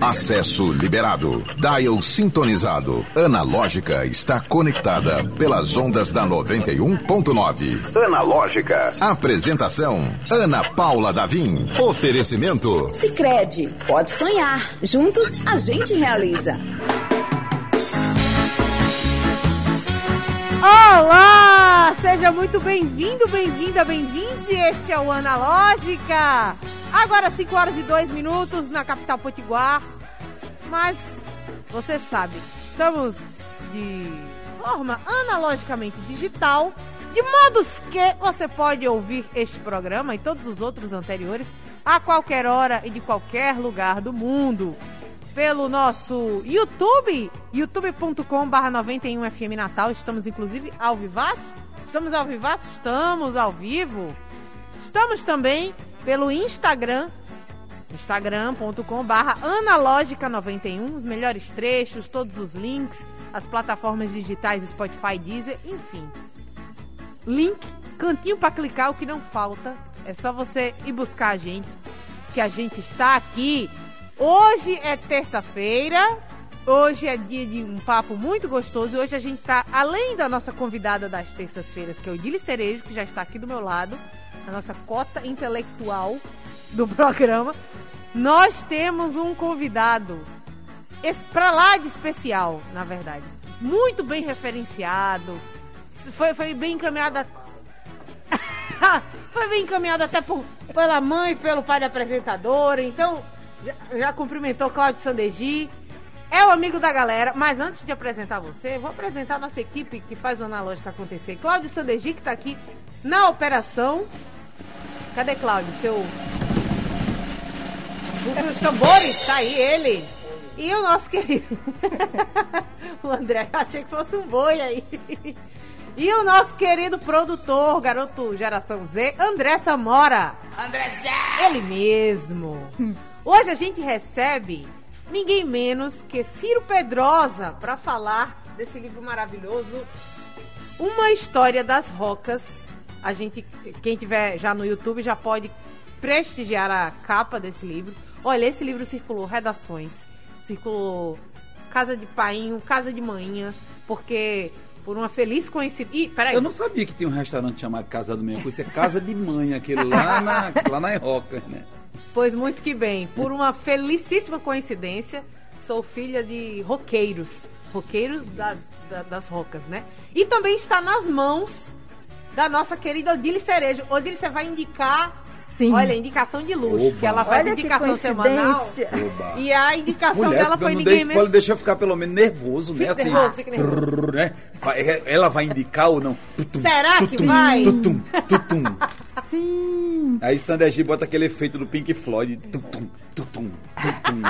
Acesso liberado. Dial sintonizado. Analógica está conectada pelas ondas da 91.9. Analógica. Apresentação: Ana Paula Davim. Oferecimento: Sicredi. Pode sonhar. Juntos a gente realiza. Olá! Seja muito bem-vindo, bem-vinda, bem-vinde. Este é o Analógica. Agora 5 horas e 2 minutos na capital potiguar. Mas você sabe, estamos de forma analogicamente digital, de modos que você pode ouvir este programa e todos os outros anteriores a qualquer hora e de qualquer lugar do mundo. Pelo nosso YouTube, youtube.com/barra 91FM Natal. Estamos inclusive ao vivaço. Estamos ao vivaço? Estamos ao vivo. Estamos também pelo Instagram, instagram.com/barra analógica91. Os melhores trechos, todos os links, as plataformas digitais Spotify, Deezer, enfim. Link, cantinho para clicar, o que não falta. É só você ir buscar a gente, que a gente está aqui. Hoje é terça-feira. Hoje é dia de um papo muito gostoso. Hoje a gente tá, além da nossa convidada das terças-feiras, que é o Dili Cerejo, que já está aqui do meu lado, a nossa cota intelectual do programa, nós temos um convidado para lá de especial, na verdade. Muito bem referenciado. Foi, foi bem encaminhado. a- foi bem encaminhado até por, pela mãe pelo pai da apresentadora. Então, já, já cumprimentou Cláudio Sandegi. É o amigo da galera, mas antes de apresentar você, vou apresentar a nossa equipe que faz o Analógica acontecer. Cláudio Sandegi, que está aqui na operação. Cadê Cláudio? Seu. Os tambores, tá aí ele. E o nosso querido. o André, achei que fosse um boi aí. E o nosso querido produtor, garoto geração Z, André Samora. André Zé! Ele mesmo. Hoje a gente recebe ninguém menos que Ciro Pedrosa para falar desse livro maravilhoso, Uma História das Rocas. A gente, quem tiver já no YouTube já pode prestigiar a capa desse livro. Olha, esse livro circulou redações, circulou casa de painho, casa de manhã, porque por uma feliz coincidência. Ih, peraí. Eu não sabia que tinha um restaurante chamado Casa do Manhã, isso é Casa de Mãe, aquele lá na, lá na Roca, né? Pois muito que bem. Por uma felicíssima coincidência, sou filha de roqueiros. Roqueiros das, da- das rocas, né? E também está nas mãos da nossa querida Odile Cerejo. Odile, você vai indicar. Sim. Olha, indicação de luxo, Oba. que ela faz Olha que indicação semanal. Oba. E a indicação Mulher, dela foi não ninguém spoiler, menos. deixa eu ficar pelo menos nervoso, né? Assim, nervoso, fica nervoso. né? Vai- Ela vai indicar ou não? Tutum, Será que tutum, vai? Tutum, tutum. Sim. Aí Sandra G bota aquele efeito do Pink Floyd. Tutum, tutum, tutum.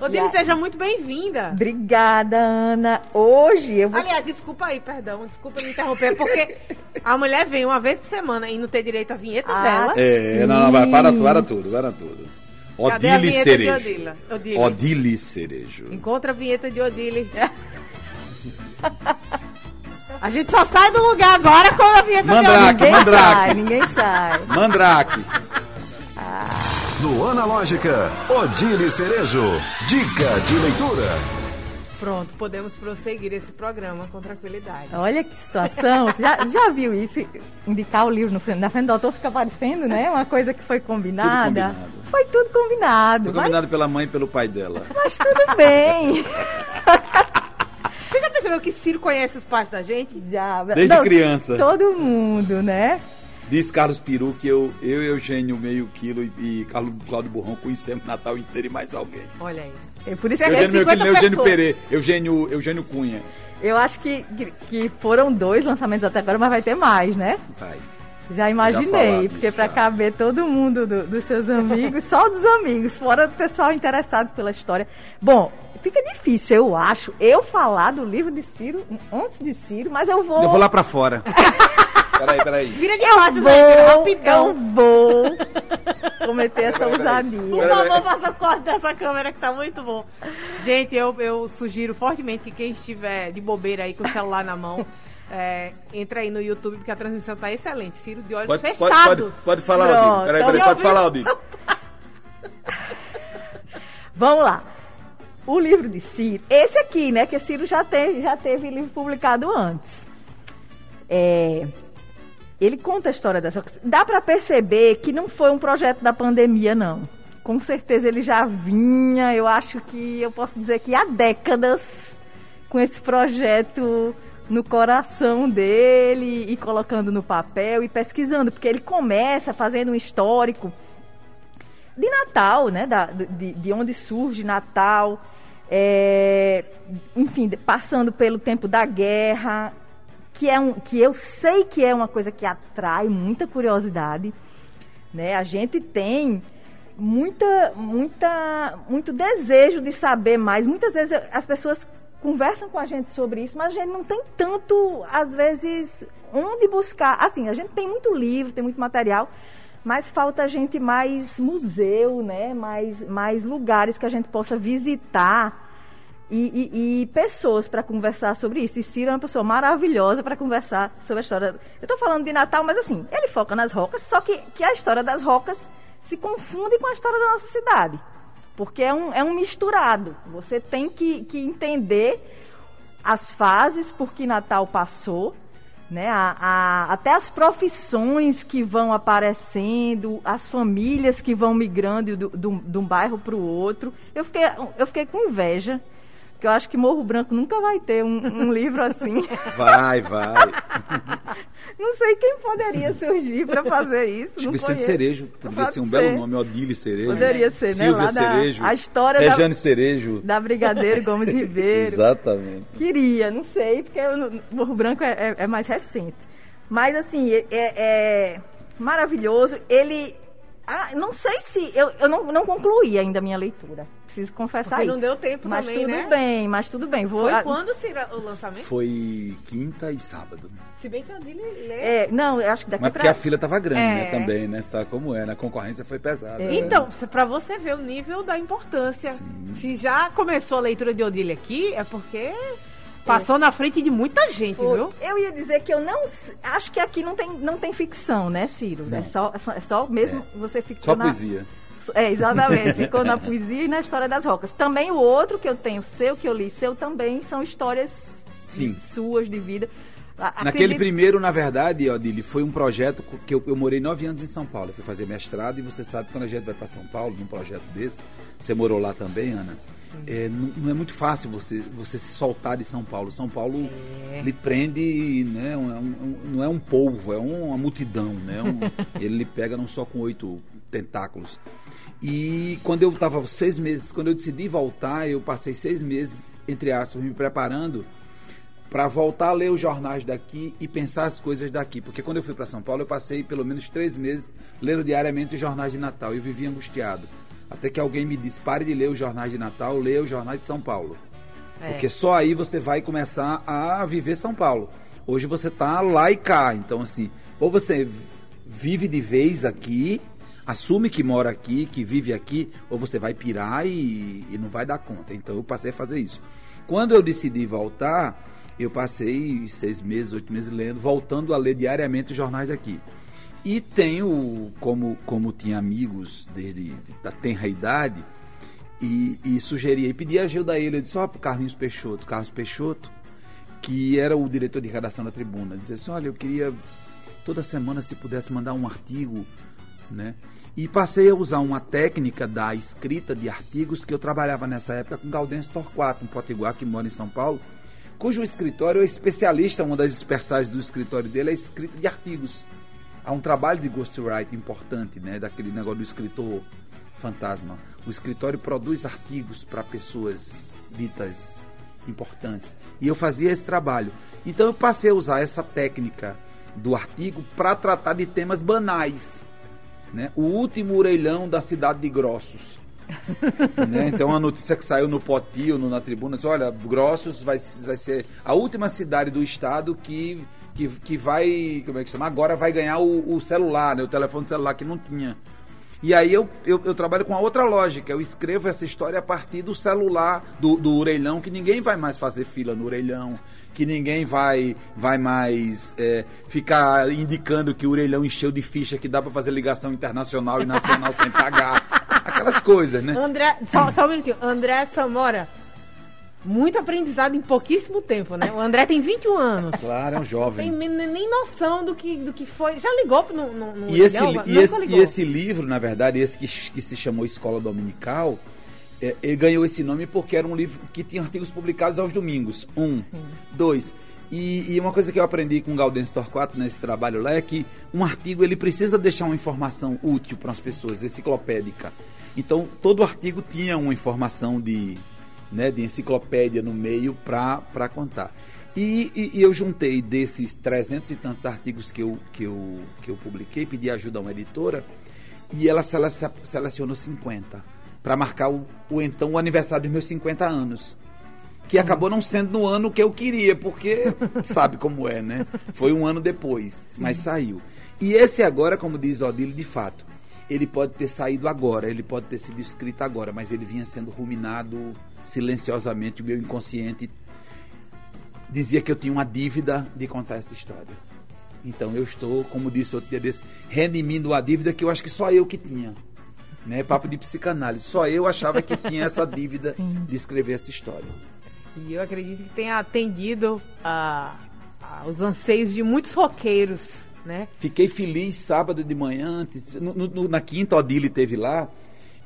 Odile, seja muito bem-vinda. Obrigada, Ana. Hoje eu vou. Aliás, desculpa aí, perdão, desculpa me interromper, porque a mulher vem uma vez por semana e não ter direito à vinheta Ah, dela. É, não, não, vai, para, para tudo, para tudo. Odile Cerejo. Odile. Odile Cerejo. Encontra a vinheta de Odile. A gente só sai do lugar agora com a vinheta Mandrake. de Odile. ninguém Mandrake. sai, ninguém sai. Mandrake. No Analógica, Odile Cerejo. Dica de leitura. Pronto, podemos prosseguir esse programa com tranquilidade. Olha que situação. Você já, já viu isso? Indicar o livro no frente- na frente do autor fica parecendo, né? Uma coisa que foi combinada. combinado. Foi tudo combinado. Foi mas- combinado pela mãe e pelo pai dela. Mas, tudo bem. Você já percebeu que Ciro conhece os pais da gente? Já. Desde criança. Todo mundo, né? Diz Carlos Peru que eu, eu Eugênio meio quilo e, e Carlos Cláudio Burrão conhecemos Natal inteiro e mais alguém. Olha aí. É por isso que Eugênio meio 50 quilo, Eugênio. Pereira, Eugênio, Eugênio Cunha. eu acho que, que, foram dois lançamentos até agora, mas vai ter mais, né? Vai. Já imaginei, falaram porque para já. caber todo mundo do- dos seus amigos, só dos amigos, fora do pessoal interessado pela história. Bom, fica difícil, eu acho, eu falar do livro de Ciro antes de Ciro, mas eu vou. Eu vou lá pra fora. peraí, peraí. Vira de Eu costas vou, aí, eu rapidão. vou cometer essa Peraí, peraí. Por ousadia. favor, faça corte dessa câmera que tá muito bom. Gente, eu, eu sugiro fortemente que quem estiver de bobeira aí com o celular na mão, é, entra aí no YouTube, porque a transmissão tá excelente. Ciro de olhos Pode, pode, fechados. pode, pode falar, Pronto, Odile. Peraí, peraí, então pode falar, Odile. Vamos lá. O livro de Ciro, esse aqui, né? Que Ciro já teve, já teve livro publicado antes. É, ele conta a história dessa. Dá para perceber que não foi um projeto da pandemia, não. Com certeza ele já vinha, eu acho que eu posso dizer que há décadas com esse projeto no coração dele e colocando no papel e pesquisando, porque ele começa fazendo um histórico de Natal, né? Da, de, de onde surge Natal, é, enfim, passando pelo tempo da guerra, que é um, que eu sei que é uma coisa que atrai muita curiosidade, né? A gente tem muita, muita, muito desejo de saber mais. Muitas vezes as pessoas conversam com a gente sobre isso, mas a gente não tem tanto, às vezes, onde buscar. Assim, a gente tem muito livro, tem muito material, mas falta a gente mais museu, né? Mais, mais lugares que a gente possa visitar e, e, e pessoas para conversar sobre isso. E Ciro é uma pessoa maravilhosa para conversar sobre a história. Eu estou falando de Natal, mas assim, ele foca nas rocas, só que, que a história das rocas se confunde com a história da nossa cidade. Porque é um, é um misturado. Você tem que, que entender as fases por que Natal passou, né? A, a, até as profissões que vão aparecendo, as famílias que vão migrando de um bairro para o outro. Eu fiquei, eu fiquei com inveja que eu acho que Morro Branco nunca vai ter um, um livro assim. Vai, vai. Não sei quem poderia surgir para fazer isso. Acho Vicente Cerejo poderia Pode ser um ser. belo nome, Odile Cerejo. Poderia ser, Silvia né? Lá Cerejo. Da, a história Rejane da, Cerejo. Da Brigadeiro Gomes Ribeiro. Exatamente. Queria, não sei, porque o Morro Branco é, é, é mais recente. Mas, assim, é, é maravilhoso. Ele ah, não sei se. Eu, eu não, não concluí ainda a minha leitura. Preciso confessar Porque isso. não deu tempo mas também, tudo né? bem, mas tudo bem. Vou, Foi a... quando será o lançamento? Foi quinta e sábado. Se bem que a Dili lê. É, não, eu acho que daqui Mas pra... porque a fila tava grande, É. né? Também, né? Sabe como é? né? A concorrência foi pesada. É. né? Então, pra você ver o nível da importância. Sim. Se já começou a leitura de Odile aqui, é porque passou na frente de muita gente, Foi. viu? Eu ia dizer que eu não. Acho que aqui não tem, não tem ficção, né, Ciro? Não. É só, é só- é mesmo você ficou Só na. poesia. É, exatamente. Ficou na poesia e na história das rocas. Também o outro que eu tenho, seu, que eu li, seu também, são histórias Sim. suas de vida. A- Naquele acredito- primeiro, na verdade, Odile, foi um projeto que eu, eu morei nove anos em São Paulo. Eu fui fazer mestrado e você sabe que quando a gente vai para São Paulo, num projeto desse, você morou lá também, Ana. É, não, não é muito fácil você, você se soltar de São Paulo. São Paulo lhe prende, né? um- é um- não é um polvo, é uma multidão, né? Um- ele lhe pega não só com oito tentáculos. E quando eu estava seis meses, quando eu decidi voltar, eu passei seis meses, entre aspas, me preparando para voltar a ler os jornais daqui e pensar as coisas daqui. Porque quando eu fui para São Paulo, eu passei pelo menos três meses lendo diariamente os jornais de Natal. Eu vivia angustiado. Até que alguém me disse: pare de ler os jornais de Natal, leia os jornais de São Paulo. É. Porque só aí você vai começar a viver São Paulo. Hoje você tá lá e cá. Então, assim, ou você vive de vez aqui, assume que mora aqui, que vive aqui, ou você vai pirar e, e não vai dar conta. Então eu passei a fazer isso. Quando eu decidi voltar, eu passei seis meses, oito meses lendo, voltando a ler diariamente os jornais daqui. E tenho, como, como tinha amigos desde da tenra idade, e, e sugeria, e pedi ajuda a ele, eu disse, ó, pro Carlinhos Peixoto, Carlos Peixoto, que era o diretor de redação da tribuna, dizia assim, olha, eu queria toda semana se pudesse mandar um artigo, né? E passei a usar uma técnica da escrita de artigos que eu trabalhava nessa época com Gaudêncio Torquato, um potiguar que mora em São Paulo, cujo escritório é especialista, uma das espertazes do escritório dele é a escrita de artigos. Há um trabalho de ghostwriting importante, né, daquele negócio do escritor fantasma. O escritório produz artigos para pessoas ditas importantes. E eu fazia esse trabalho. Então eu passei a usar essa técnica do artigo para tratar de temas banais. Né? O último orelhão da cidade de Grossos. né? Então uma notícia que saiu no Potil, no, na tribuna, disse, olha, Grossos vai, vai ser a última cidade do estado que, que, que vai, como é que chama? Agora vai ganhar o, o celular, né? o telefone celular que não tinha. E aí eu, eu, eu trabalho com a outra lógica. Eu escrevo essa história a partir do celular, do, do orelhão, que ninguém vai mais fazer fila no orelhão, que ninguém vai, vai mais é, ficar indicando que o orelhão encheu de ficha, que dá para fazer ligação internacional e nacional sem pagar. aquelas coisas, né? André, só, só um minutinho. André Samora, muito aprendizado em pouquíssimo tempo, né? O André tem 21 anos. Claro, é um jovem. Tem nem noção do que, do que foi. Já ligou no, no, no e, esse, e, esse, e esse livro, na verdade, esse que, que se chamou Escola Dominical, é, ele ganhou esse nome porque era um livro que tinha artigos publicados aos domingos. Um, Sim. dois. E, e, uma coisa que eu aprendi com o Gaudense Torquato nesse trabalho lá é que um artigo ele precisa deixar uma informação útil para as pessoas, enciclopédica. Então, todo artigo tinha uma informação de, né, de enciclopédia no meio para contar. E, e, e, eu juntei desses trezentos e tantos artigos que eu, que eu, que eu publiquei, pedi ajuda a uma editora, e ela selecionou 50 para marcar o, o, então o aniversário dos meus 50 anos. Que acabou não sendo no ano que eu queria, porque sabe como é, né? Foi um ano depois, mas saiu. E esse agora, como diz Odile, de fato, ele pode ter saído agora, ele pode ter sido escrito agora, mas ele vinha sendo ruminado silenciosamente. O meu inconsciente dizia que eu tinha uma dívida de contar essa história. Então eu estou, como disse outro dia desse, redimindo a dívida que eu acho que só eu que tinha né? Papo de psicanálise. Só eu achava que tinha essa dívida de escrever essa história. E eu acredito que tenha atendido a, a, os anseios de muitos roqueiros, né? Fiquei feliz sábado de manhã, antes, no, no, na quinta, Odile teve lá,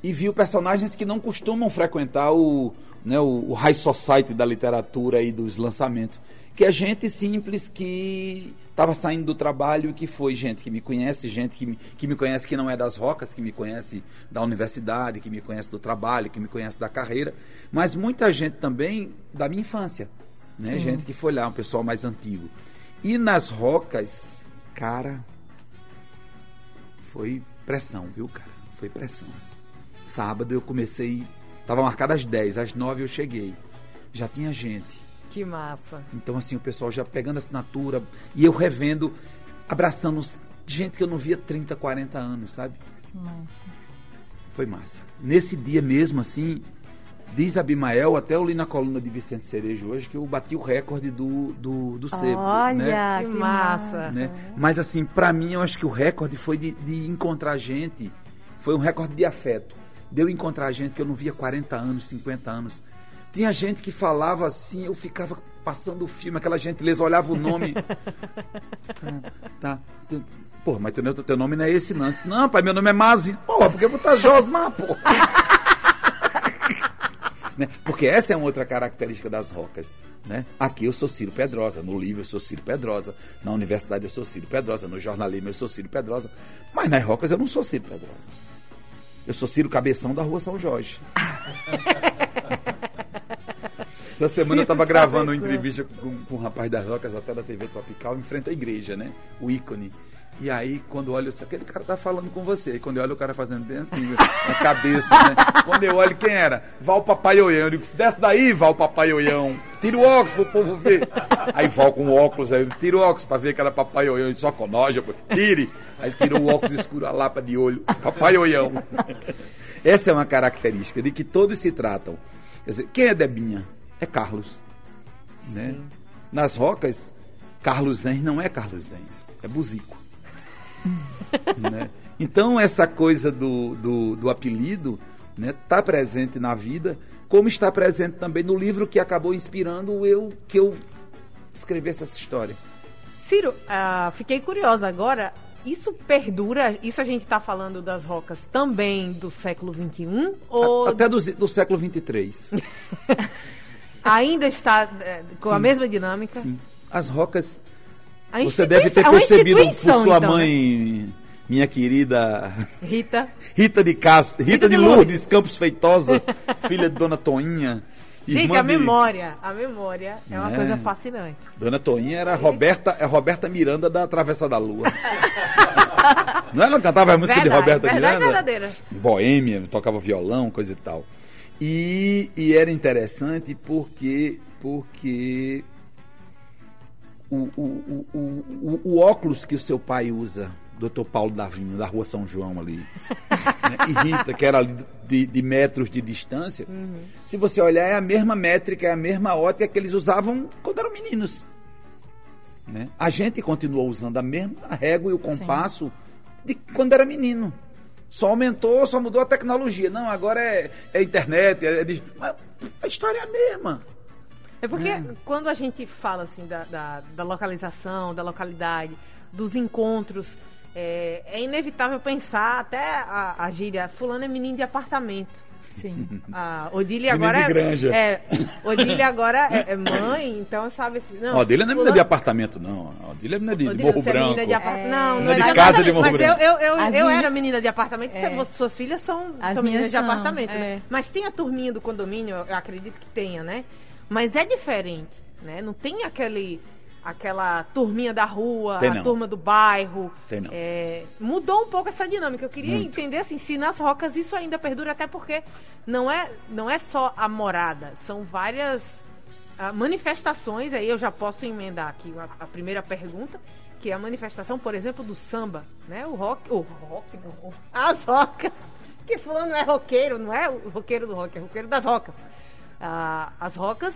e viu personagens que não costumam frequentar o, né, o, high society da literatura e dos lançamentos. Que é gente simples que estava saindo do trabalho e que foi gente que me conhece, gente que me, que me conhece que não é das rocas, que me conhece da universidade, que me conhece do trabalho, que me conhece da carreira, mas muita gente também da minha infância, né? Sim. Gente que foi lá, um pessoal mais antigo. E nas rocas, cara, foi pressão, viu, cara? Foi pressão. Sábado eu comecei, tava marcado às 10, às 9 eu cheguei. Já tinha gente que massa. Então, assim, o pessoal já pegando assinatura e eu revendo, abraçando gente que eu não via 30, 40 anos, sabe? Nossa. Foi massa. Nesse dia mesmo, assim, diz Abimael, até eu li na coluna de Vicente Cerejo hoje, que eu bati o recorde do, do, do sebo. Olha, né? que massa. Né? Mas, assim, para mim, eu acho que o recorde foi de, de encontrar gente, foi um recorde de afeto. De eu encontrar gente que eu não via 40 anos, 50 anos tinha gente que falava assim, eu ficava passando o filme, aquela gentileza, olhava o nome. tá, tá. Pô, mas teu, teu nome não é esse, não. Disse, não, pai, meu nome é Mazi. Pô, porque botar Josmar, pô. né? Porque essa é uma outra característica das rocas. Né? Aqui eu sou Ciro Pedrosa, no livro eu sou Ciro Pedrosa, na universidade eu sou Ciro Pedrosa, no jornalismo eu sou Ciro Pedrosa, mas nas rocas eu não sou Ciro Pedrosa. Eu sou Ciro Cabeção da Rua São Jorge. Essa semana eu estava gravando uma entrevista com, com um rapaz das Rocas, até da TV Tropical, em frente à igreja, né? O ícone. E aí, quando olho, aquele cara tá falando com você. E quando eu olho o cara fazendo bem assim, na cabeça, né? Quando eu olho, quem era? Val Papaiolhão. Eu digo, desce daí, Val Papaiolhão. Tira o óculos pro povo ver. Aí Val com o óculos, aí tira o óculos pra ver que era Papaiolhão. E só conoja, tire. Aí tirou o óculos escuro, a lapa de olho. Papaiolhão. Essa é uma característica de que todos se tratam. Quer dizer, quem é Debinha? é Carlos. Né? Nas rocas, Carlos Zenz não é Carlos Zenz, é Buzico. né? Então, essa coisa do, do, do apelido está né, tá presente na vida, como está presente também no livro que acabou inspirando eu que eu escrevesse essa história. Ciro, uh, fiquei curiosa agora. Isso perdura? Isso a gente está falando das rocas também do século XXI? Ou... Até do, do século XXIII. Ainda está é, com sim, a mesma dinâmica? Sim. As rocas. Você deve ter percebido por sua então, né? mãe, né? minha querida Rita. Rita de Castro, Rita, Rita, de Lourdes, Lourdes Campos Feitosa, filha de Dona Toinha. Gente, a de... memória, a memória é uma é. coisa fascinante. Dona Toinha era a Roberta, é Roberta Miranda da Travessa da Lua. Não ela cantava a música verdade, de Roberta verdade Miranda? Verdadeira. Boêmia, tocava violão, coisa e tal. E, e era interessante porque, porque o, o, o, o, óculos que o seu pai usa, doutor Paulo Davinho, da rua São João ali, né, e Rita, que era de, de metros de distância, uhum. se você olhar, é a mesma métrica, é a mesma ótica que eles usavam quando eram meninos. Né? A gente continuou usando a mesma régua e o compasso Sim. de quando era menino. Só aumentou, só mudou a tecnologia. Não, agora é, é internet, é, é, a história é a mesma. É porque é. quando a gente fala assim da, da, da, localização, da localidade, dos encontros, é, é inevitável pensar até a, a gíria, fulano é menino de apartamento. Sim. A Odília agora de granja. é, Odília agora é, é, mãe, então sabe assim. Não, Odília não é menina de apartamento, não. Odília é menina de, Odília, Morro Branco. É de apa... é... Não, não, é de casa de Morro mas Branco. Mas eu, eu, eu, eu minhas... era menina de apartamento, é. suas filhas são, são meninas são, de apartamento. Né? É. Mas tem a turminha do condomínio, eu acredito que tenha, né? Mas é diferente, né? Não tem aquele aquela turminha da rua, Tem a não. turma do bairro. Tem não. É, mudou um pouco essa dinâmica. Eu queria Muito. entender assim, se nas rocas isso ainda perdura, até porque não é, não é só a morada, são várias uh, manifestações. Aí eu já posso emendar aqui a, a, primeira pergunta, que é a manifestação, por exemplo, do samba, né? O rock, o rock, não, as rocas. Que fulano é roqueiro, não é o roqueiro do rock, é o roqueiro das rocas. Uh, as rocas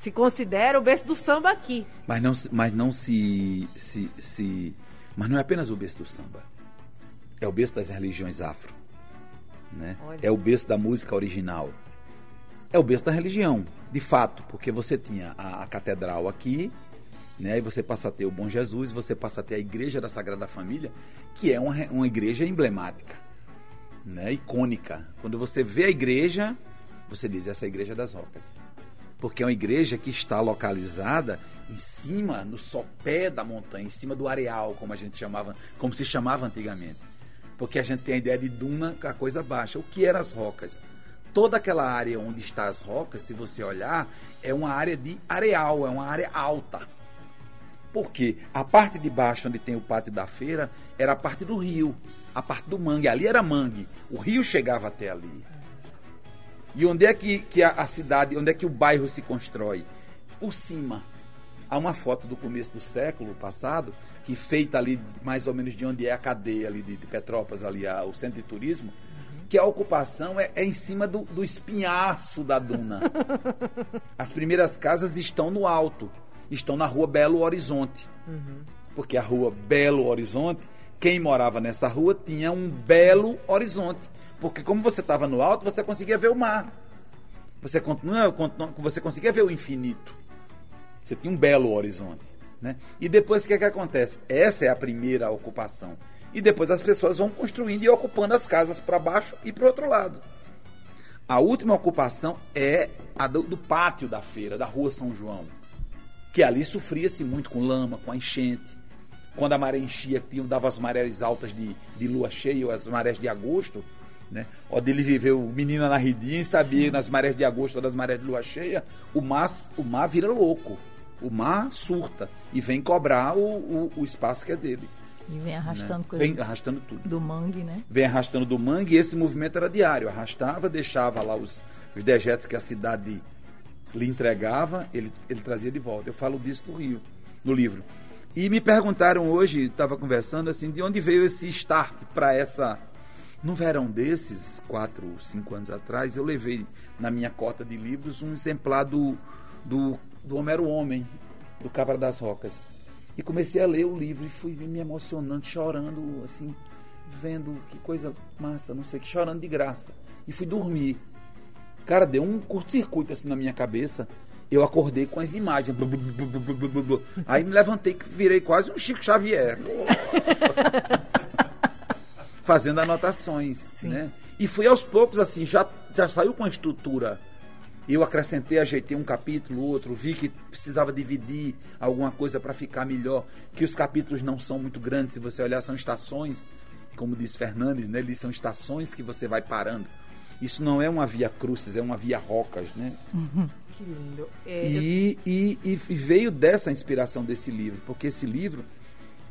se considera o berço do samba aqui. Mas não, mas não se, se, se. Mas não é apenas o berço do samba. É o berço das religiões afro. Né? É o berço da música original. É o berço da religião, de fato, porque você tinha a, a catedral aqui, né? E você passa a ter o Bom Jesus, você passa a ter a Igreja da Sagrada Família, que é uma, uma igreja emblemática, né? icônica. Quando você vê a igreja, você diz, essa é a Igreja das Rocas porque é uma igreja que está localizada em cima, no sopé da montanha, em cima do areal, como a gente chamava, como se chamava antigamente. Porque a gente tem a ideia de duna, a coisa baixa. O que eram as rocas? Toda aquela área onde estão as rocas, se você olhar, é uma área de areal, é uma área alta. Porque a parte de baixo, onde tem o pátio da feira, era a parte do rio, a parte do mangue. Ali era mangue. O rio chegava até ali. E onde é que, que a, a, cidade, onde é que o bairro se constrói? Por cima. Há uma foto do começo do século passado, que feita ali mais ou menos de onde é a cadeia ali de, de Petrópolis, ali a, o centro de turismo, que a ocupação é, é em cima do, do, espinhaço da duna. As primeiras casas estão no alto, estão na rua Belo Horizonte. Uhum. Porque a rua Belo Horizonte, quem morava nessa rua tinha um belo horizonte porque como você estava no alto, você conseguia ver o mar. Você, continua, você conseguia ver o infinito. Você tinha um belo horizonte. Né? E depois o que, é que acontece? Essa é a primeira ocupação. E depois as pessoas vão construindo e ocupando as casas para baixo e para o outro lado. A última ocupação é a do, do, pátio da feira, da rua São João. Que ali sofria-se muito com lama, com a enchente. Quando a maré enchia, tinha, dava as marés altas de, de lua cheia ou as marés de agosto, né? Onde ele viveu menina na ridinha e sabia Sim. nas marés de agosto ou das marés de lua cheia, o mar, o mar vira louco. O mar surta e vem cobrar o, o, o espaço que é dele. E vem arrastando né? coisa. Vem arrastando tudo. Do mangue, né? Vem arrastando do mangue e esse movimento era diário. Arrastava, deixava lá os, os dejetos que a cidade lhe entregava, ele, ele trazia de volta. Eu falo disso no, Rio, no livro. E me perguntaram hoje, estava conversando assim, de onde veio esse start para essa no verão desses, quatro, cinco anos atrás, eu levei na minha cota de livros um exemplar do, do, do Homero Homem, do Cabra das Rocas. E comecei a ler o livro e fui me emocionando, chorando, assim, vendo que coisa massa, não sei que, chorando de graça. E fui dormir. Cara, deu um curto-circuito assim na minha cabeça. Eu acordei com as imagens. Aí me levantei, virei quase um Chico Xavier. fazendo anotações, Sim. né? E fui aos poucos, assim, já, já saiu com a estrutura. Eu acrescentei, ajeitei um capítulo, outro, vi que precisava dividir alguma coisa para ficar melhor, que os capítulos não são muito grandes, se você olhar, são estações, como diz Fernandes, né? Eles são estações que você vai parando. Isso não é uma via crucis, é uma via rocas, né? Uhum. Que lindo. É, e, eu... e, e veio dessa inspiração desse livro, porque esse livro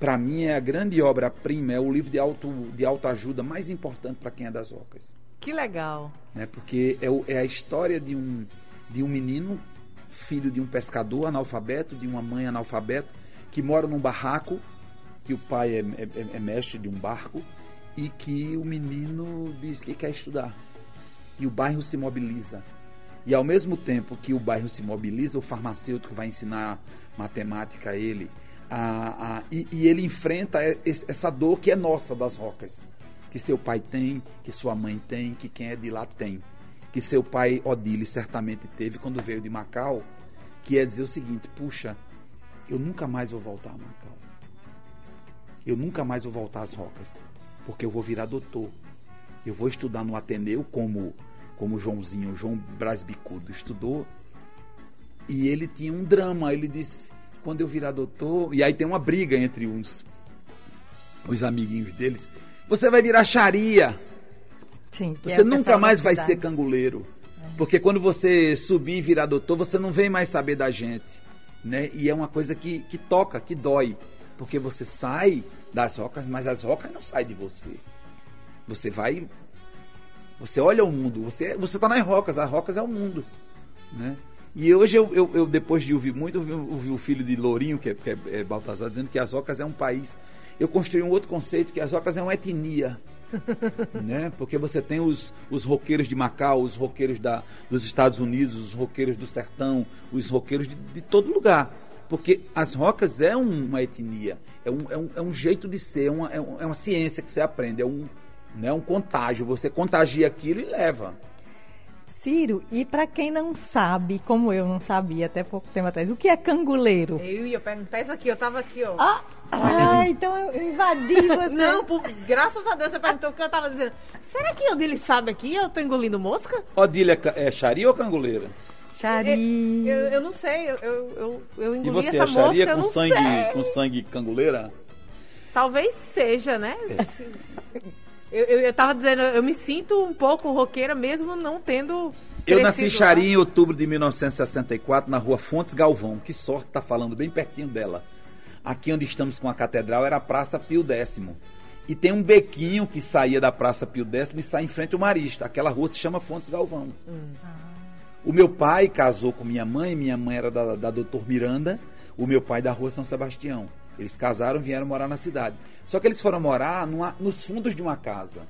para mim é a grande obra-prima, é o livro de, auto, de autoajuda mais importante para quem é das ocas. Que legal. Né? Porque é, o, é a história de um, de um menino, filho de um pescador analfabeto, de uma mãe analfabeta, que mora num barraco, que o pai é, é, é mestre de um barco, e que o menino diz que quer estudar. E o bairro se mobiliza. E ao mesmo tempo que o bairro se mobiliza, o farmacêutico vai ensinar matemática a ele, a, a, e, e, ele enfrenta essa dor que é nossa das rocas. que seu pai tem, que sua mãe tem, que quem é de lá tem. Que seu pai, Odile, certamente teve quando veio de Macau, que é dizer o seguinte: puxa, eu nunca mais vou voltar a Macau. Eu nunca mais vou voltar às rocas, porque eu vou virar doutor. Eu vou estudar no Ateneu como como Joãozinho, João Braz Bicudo estudou. E ele tinha um drama, ele disse: "Quando eu virar doutor", e aí tem uma briga entre uns os amiguinhos deles. Você vai virar Sharia. Sim, é Você o nunca mais vai ser canguleiro. Porque quando você subir e virar doutor, você não vem mais saber da gente. Né? E é uma coisa que, que toca, que dói. Porque você sai das rocas, mas as rocas não saem de você. Você vai. Você olha o mundo, você você está nas rocas, as rocas é o mundo. Né? E hoje, eu, eu, eu, depois de ouvir muito, eu ouvi o filho de Lourinho, que é, que é, é Baltazar, dizendo que as rocas é um país. Eu construí um outro conceito, que as rocas é uma etnia né? Porque você tem os, os roqueiros de Macau, os roqueiros da, dos Estados Unidos, os roqueiros do sertão, os roqueiros de, de todo lugar. Porque as rocas é um- uma etnia, é um, é, um, é um jeito de ser, é uma, é é uma ciência que você aprende, é um, né, um contágio. Você contagia aquilo e leva. Ciro, e para quem não sabe, como eu não sabia até pouco tempo atrás, o que é canguleiro? Eu ia perguntar isso aqui, eu tava aqui, ó. Ah, ah, então eu invadi você. Não, por, graças a Deus você perguntou o que eu tava dizendo. Será que o dele sabe aqui? Eu tô engolindo mosca? Odília é Xari ou canguleira? Xari. Eu, eu não sei, eu, eu, eu, eu E engoli você essa mosca, acharia eu com não sangue, sei. com sangue canguleira? Talvez seja, né? É. Eu, eu, eu tava dizendo, eu me sinto um pouco roqueira mesmo não tendo. Eu nasci em Xari em outubro de 1964, na rua Fontes Galvão. Que sorte tá falando bem pertinho dela. Aqui onde estamos com a catedral era a Praça Pio X. E tem um bequinho que saía da Praça Pio X e sai em frente ao Marista. Aquela rua se chama Fontes Galvão. O meu pai casou com minha mãe, minha mãe era da, da Doutor Miranda, o meu pai da rua São Sebastião. Eles casaram e vieram morar na cidade. Só que eles foram morar numa- nos fundos de uma casa.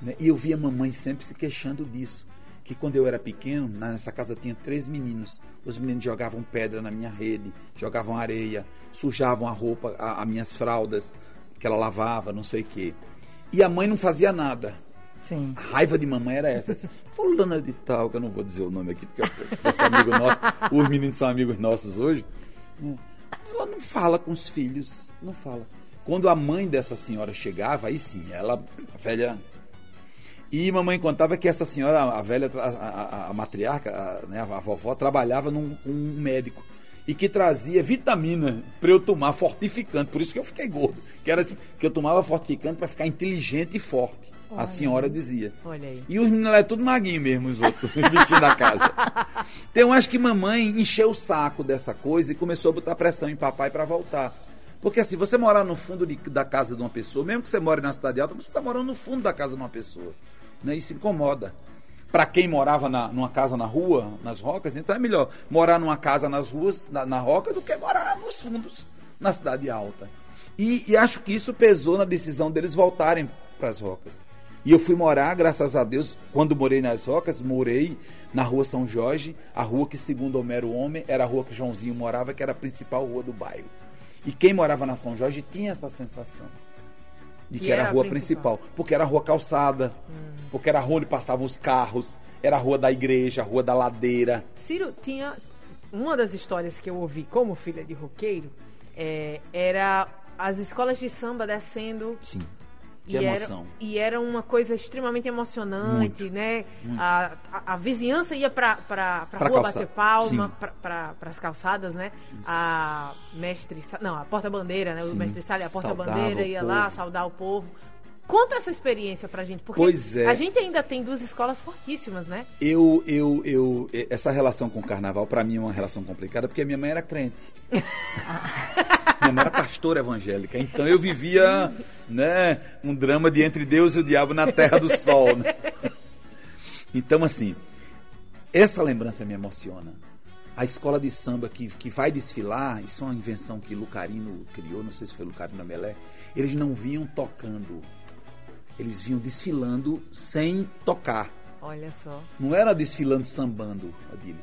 né? E eu via a mamãe sempre se queixando disso. Que quando eu era pequeno, nessa casa tinha três meninos. Os meninos jogavam pedra na minha rede, jogavam areia, sujavam a roupa, as minhas fraldas, que ela lavava, não sei o quê. E a mãe não fazia nada. Sim. A raiva de mamãe era essa. Assim, Fulana de tal, que eu não vou dizer o nome aqui, porque esse amigo nosso, os meninos são amigos nossos hoje. Ela não fala com os filhos, não fala. Quando a mãe dessa senhora chegava, aí sim, ela, a velha. E mamãe contava que essa senhora, a velha, a, a- a matriarca, a, né, a vovó, trabalhava num um médico e que trazia vitamina para eu tomar fortificante. Por isso que eu fiquei gordo. Que era assim, que eu tomava fortificante para ficar inteligente e forte. A senhora dizia. Olha aí. E os meninos lá é tudo maguinho mesmo, os outros, vestindo da casa. Então acho que mamãe encheu o saco dessa coisa e começou a botar pressão em papai para voltar. Porque assim, você morar no fundo de- da casa de uma pessoa, mesmo que você more na cidade alta, você está morando no fundo da casa de uma pessoa. Né? Isso incomoda. Para quem morava na, numa casa na rua, nas rocas, então é melhor morar numa casa nas ruas, na, na roca, do que morar nos fundos, na cidade alta. E, e acho que isso pesou na decisão deles voltarem para as rocas. E eu fui morar, graças a Deus, quando morei nas Rocas, morei na rua São Jorge, a rua que, segundo Homero Homem, era a rua que Joãozinho morava, que era a principal rua do bairro. E quem morava na São Jorge tinha essa sensação de que Que era a era a rua principal. principal. Porque era a rua calçada, porque era a rua onde passavam os carros, era a rua da igreja, a rua da ladeira. Ciro, tinha. Uma das histórias que eu ouvi como filha de roqueiro é, era as escolas de samba descendo. Sim. E Que era, emoção. e era uma coisa extremamente emocionante, né? A, a, a vizinhança ia pra, pra, pra, Pra rua bater palma, pra, pra, pras calçadas, né? A mestre. Não, a porta-bandeira, né? O Sim. mestre Sala e a Saudava porta-bandeira o ia lá saudar o povo. Conta essa experiência pra gente, porque Pois é. a gente ainda tem duas escolas fortíssimas, né? Eu, eu, eu, e- essa relação com o carnaval, pra mim, é uma relação complicada, porque minha mãe era crente. minha mãe era pastora evangélica. Então eu vivia, né, um drama de entre Deus e o diabo na terra do sol, né? Então, assim, essa lembrança me emociona. A escola de samba que, que vai desfilar, isso é uma invenção que Lucarino criou, não sei se foi Lucarino Melé, eles não vinham tocando. Eles vinham desfilando sem tocar. Olha só. Não era desfilando sambando, Adílio.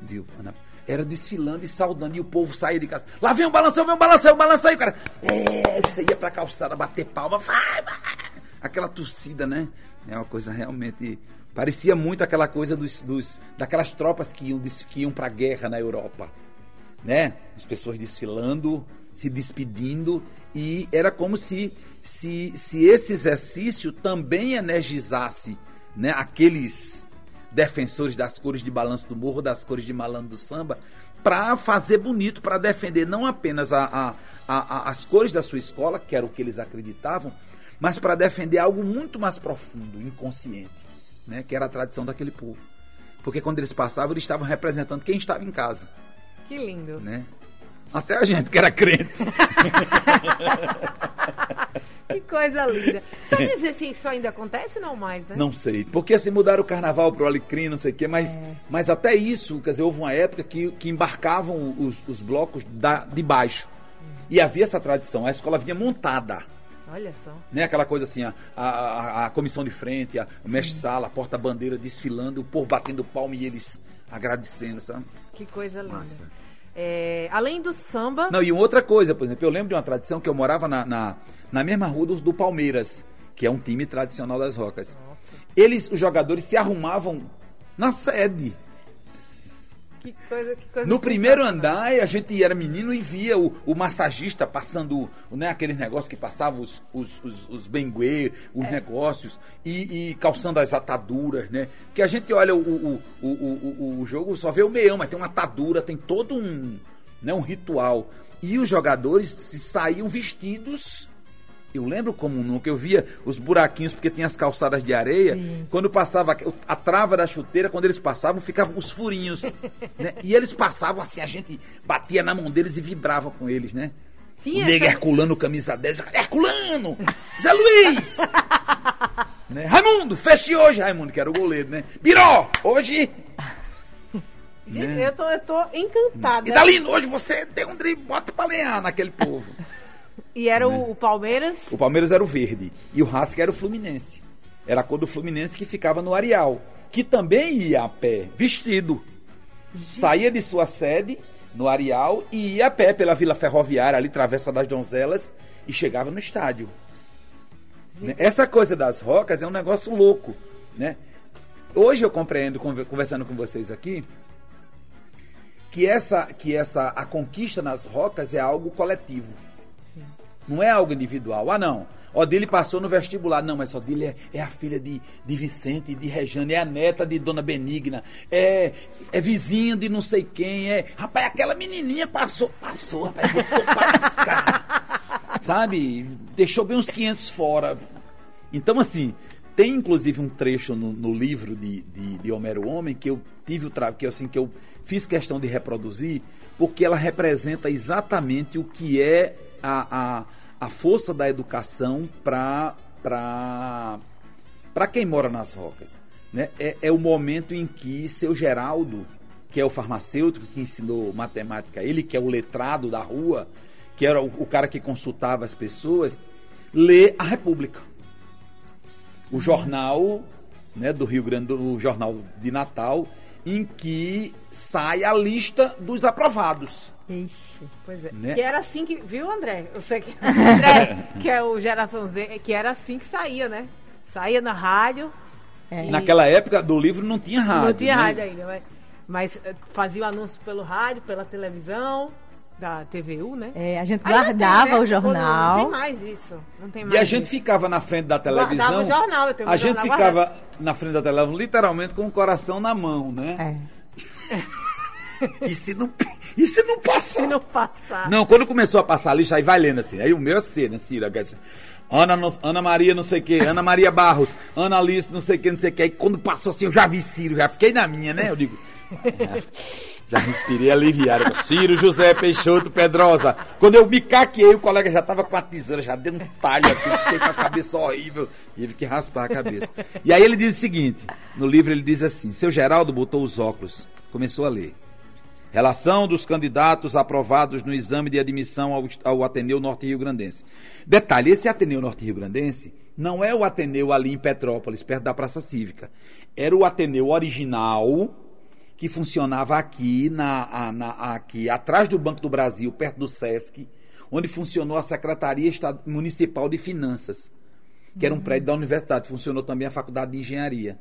Viu, Ana? Era desfilando e saudando. E o povo saía de casa. Lá vem um balanção, vem um balanção, um balanção. E o cara. É, você ia pra calçada bater palma. Vai, vai. aquela torcida, né? É uma coisa realmente. Parecia muito aquela coisa dos, dos daquelas tropas que iam, que iam para a guerra na Europa. Né? As pessoas desfilando, se despedindo, e era como se, se, se esse exercício também energizasse né, aqueles defensores das cores de balanço do morro, das cores de malandro do samba, para fazer bonito, para defender não apenas a, a, a, as cores da sua escola, que era o que eles acreditavam, mas para defender algo muito mais profundo, inconsciente, né, que era a tradição daquele povo. Porque quando eles passavam, eles estavam representando quem estava em casa. Que lindo. Né? Até a gente que era crente. que coisa linda. Sabe dizer se isso ainda acontece não mais, né? Não sei. Porque se assim, mudaram o carnaval para o Alecrim, não sei o quê, mas, é. mas até isso, quer dizer, houve uma época que, que embarcavam os, os blocos da, de baixo. E havia essa tradição. A escola vinha montada. Olha só. Né? Aquela coisa assim, a, a, a comissão de frente, a, o mestre-sala, a porta-bandeira desfilando, o povo batendo palma e eles agradecendo, sabe? Que coisa linda. Massa. É, além do samba. Não, e outra coisa, por exemplo, eu lembro de uma tradição que eu morava na, na, na mesma rua do, do, Palmeiras, que é um time tradicional das Rocas. Eles, os jogadores, se arrumavam na sede. Que coisa, que coisa no primeiro andar, a gente era menino e via o, o massagista passando né, aqueles negócios que passavam os, os, os, os benguê, os é. negócios, e, e, calçando as ataduras, né? Porque a gente olha o, o, o, o, o jogo, só vê o meião, mas tem uma atadura, tem todo um, né, um ritual. E os jogadores se saíam vestidos eu lembro como nunca, eu via os buraquinhos, porque tinha as calçadas de areia. Sim. Quando passava a trava da chuteira, quando eles passavam, ficavam os furinhos. né? E eles passavam assim, a gente batia na mão deles e vibrava com eles, né? Tinha o nego essa... Herculano, camisa 10. Herculano! Zé Luiz! né? Raimundo, feche hoje, Raimundo, que era o goleiro, né? Biró, hoje. Gente, né? eu, tô, eu tô encantada. E Dalino, hoje você tem um drible, bota pra lenhar naquele povo. E era né? o, Palmeiras? O Palmeiras era o verde. E o Racing era o Fluminense. Era a cor do Fluminense que ficava no areal. Que também ia a pé, vestido. Gente. Saía de sua sede no areal e ia a pé pela Vila Ferroviária, ali, Travessa das Donzelas, e chegava no estádio. Né? Essa coisa das rocas é um negócio louco. Né? Hoje eu compreendo, conversando com vocês aqui, que essa, que essa a conquista nas rocas é algo coletivo. Não é algo individual. Ah, não. Odile passou no vestibular. Não, mas Odile é, é a filha de, de Vicente e de Rejane, é a neta de Dona Benigna, é, é vizinha de não sei quem, é. Rapaz, aquela menininha passou, passou, rapaz, botou pra Sabe? Deixou bem uns 500 fora. Então, assim, tem inclusive um trecho no, no livro de, de, de, Homero Homem que eu tive o trabalho, que, assim, que eu fiz questão de reproduzir, porque ela representa exatamente o que é a, a, a força da educação para quem mora nas rocas. Né? É, é o momento em que seu Geraldo, que é o farmacêutico que ensinou matemática, ele que é o letrado da rua, que era o, o cara que consultava as pessoas, lê a República. O jornal né, do Rio Grande, o jornal de Natal, em que sai a lista dos aprovados. Ixi, pois é. Né? Que era assim que. Viu, André? Sei que. André, que é o Geração Z, que era assim que saía, né? Saía na rádio. É. Naquela época do livro não tinha rádio. Não tinha né? rádio ainda, mas, mas eh, fazia o anúncio pelo rádio, pela televisão da TVU, né? É, a gente guardava tem, né? o jornal. Não, tem mais isso. Não tem mais e a gente ficava na frente da televisão. Guardava o jornal, eu tenho A gente ficava guardado. na frente da televisão, literalmente com o coração na mão, né? É. E se não, e se não passar? Se não passar. Não, quando começou a passar a lista, aí vai lendo assim. Aí o meu é C, né, Cira? Ana, Ana Maria, não sei o quê, Ana Maria Barros, Ana Alice, não sei o quê, não sei o quê. Aí quando passou assim, eu já vi Ciro, já fiquei na minha, né? Eu digo. Já, respirei aliviado. Ciro José Peixoto Pedrosa. Quando eu me caquei, o colega já tava com a tesoura, já deu um talho aqui, fiquei com a cabeça horrível. Tive que raspar a cabeça. E aí ele diz o seguinte: no livro ele diz assim: seu Geraldo botou os óculos, começou a ler. Relação dos candidatos aprovados no exame de admissão ao, ao Ateneu Norte Rio Grandense. Detalhe, esse Ateneu Norte Rio Grandense não é o Ateneu ali em Petrópolis, perto da Praça Cívica. Era o Ateneu original que funcionava aqui, na, na, aqui atrás do Banco do Brasil, perto do SESC, onde funcionou a Secretaria Municipal de Finanças. que era um prédio da universidade. Funcionou também a faculdade de engenharia.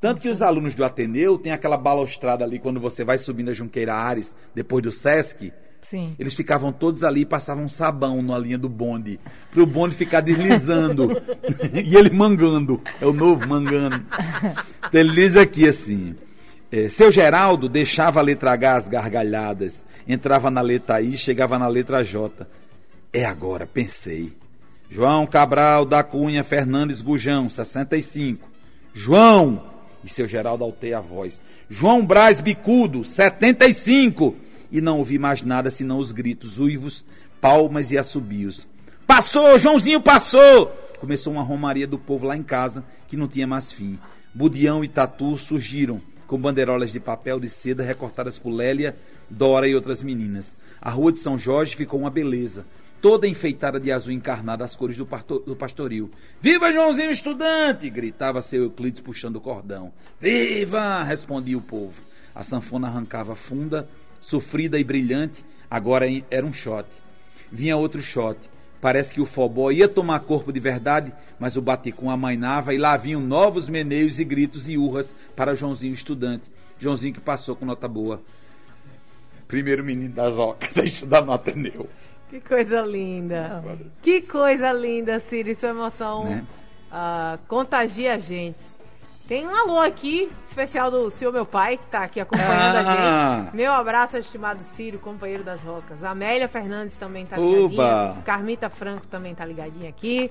Tanto que os alunos do Ateneu têm aquela balaustrada ali quando você vai subindo a Junqueira Ares, depois do Sesc. Sim. Eles ficavam todos ali e passavam sabão na linha do bonde, para o bonde ficar deslizando e ele mangando. É o novo mangando. Então ele diz aqui assim: é, seu Geraldo deixava a letra H as gargalhadas, entrava na letra I, chegava na letra J. É agora, pensei. João Cabral da Cunha Fernandes Gujão, 65. João, e seu Geraldo alteia a voz. João Braz Bicudo, 75. E não ouvi mais nada senão os gritos, uivos, palmas e assobios. Passou, Joãozinho passou! Começou uma romaria do povo lá em casa que não tinha mais fim. Budião e Tatu surgiram com bandeirolas de papel de seda recortadas por Lélia, Dora e outras meninas. A rua de São Jorge ficou uma beleza toda enfeitada de azul encarnada às cores do, do pastoril. Viva Joãozinho estudante! gritava seu Euclides puxando o cordão. Viva! respondia o povo. A sanfona arrancava funda, sofrida e brilhante, agora era um shot. Vinha outro shot. Parece que o Fobó ia tomar corpo de verdade, mas o Baticum amainava e lá vinham novos meneios e gritos e urras para Joãozinho estudante. Joãozinho que passou com nota boa. Primeiro menino das ocas a estudar no Ateneu. Que coisa linda. Que coisa linda, Ciro. Sua emoção né? uh, contagia a gente. Tem um alô aqui, especial do senhor meu pai, que está aqui acompanhando ah. a gente. Meu abraço, estimado Ciro, companheiro das rocas. Amélia Fernandes também está ligadinha. Carmita Franco também está ligadinha aqui.